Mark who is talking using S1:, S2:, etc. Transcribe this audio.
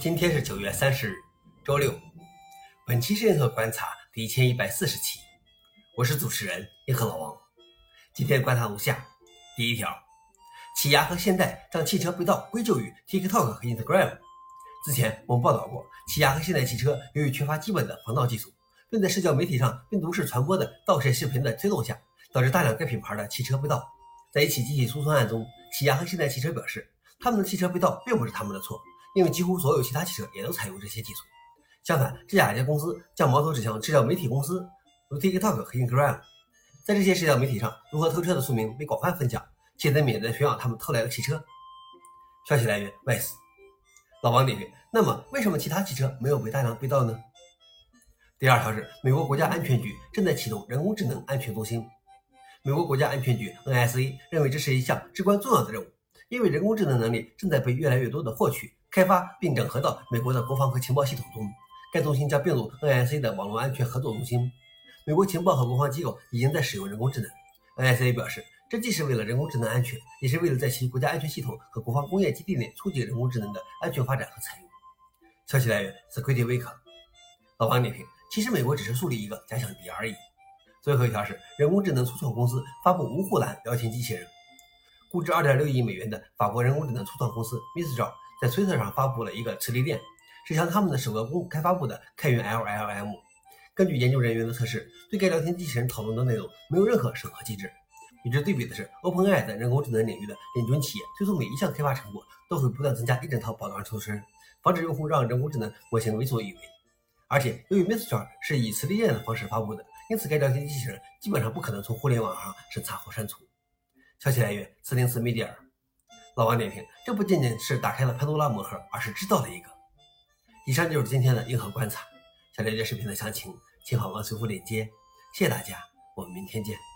S1: 今天是九月三十日，周六。本期是银河观察第一千一百四十期，我是主持人银河老王。今天观察如下：第一条，起亚和现代将汽车被盗归咎于 TikTok 和 Instagram。之前我们报道过，起亚和现代汽车由于缺乏基本的防盗技术，并在社交媒体上病毒式传播的盗窃视频的推动下，导致大量该品牌的汽车被盗。在一起集体诉讼案中，起亚和现代汽车表示，他们的汽车被盗并不是他们的错。因为几乎所有其他汽车也都采用这些技术。相反，这两家公司将矛头指向社交媒体公司，如 TikTok 和 Instagram，在这些社交媒体上，如何偷车的说明被广泛分享，且在免得宣扬他们偷来的汽车。消息来源：Vice。老王点评：那么，为什么其他汽车没有被大量被盗呢？第二条是，美国国家安全局正在启动人工智能安全中心。美国国家安全局 NSA 认为这是一项至关重要的任务，因为人工智能能力正在被越来越多的获取。开发并整合到美国的国防和情报系统中，该中心将并入 NSA 的网络安全合作中心。美国情报和国防机构已经在使用人工智能。NSA 表示，这既是为了人工智能安全，也是为了在其国家安全系统和国防工业基地内促进人工智能的安全发展和采用。消息来源：Security Week。老王点评：其实美国只是树立一个假想敌而已。最后一条是，人工智能初创公司发布无护栏聊天机器人，估值2.6亿美元的法国人工智能初创公司 Mistral。在推特上发布了一个磁力链，是向他们的首个公开发布的开源 LLM。根据研究人员的测试，对该聊天机器人讨论的内容没有任何审核机制。与之对比的是，OpenAI 在人工智能领域的领军企业，推出每一项开发成果都会不断增加一整套保障措施，防止用户让人工智能模型为所欲为。而且，由于 Mistral 是以磁力链的方式发布的，因此该聊天机器人基本上不可能从互联网上审查或删除。消息来源：四零四 Media。老王点评：这不仅仅是打开了潘多拉魔盒，而是制造了一个。以上就是今天的硬核观察。想了解视频的详情，请访问随附链接。谢谢大家，我们明天见。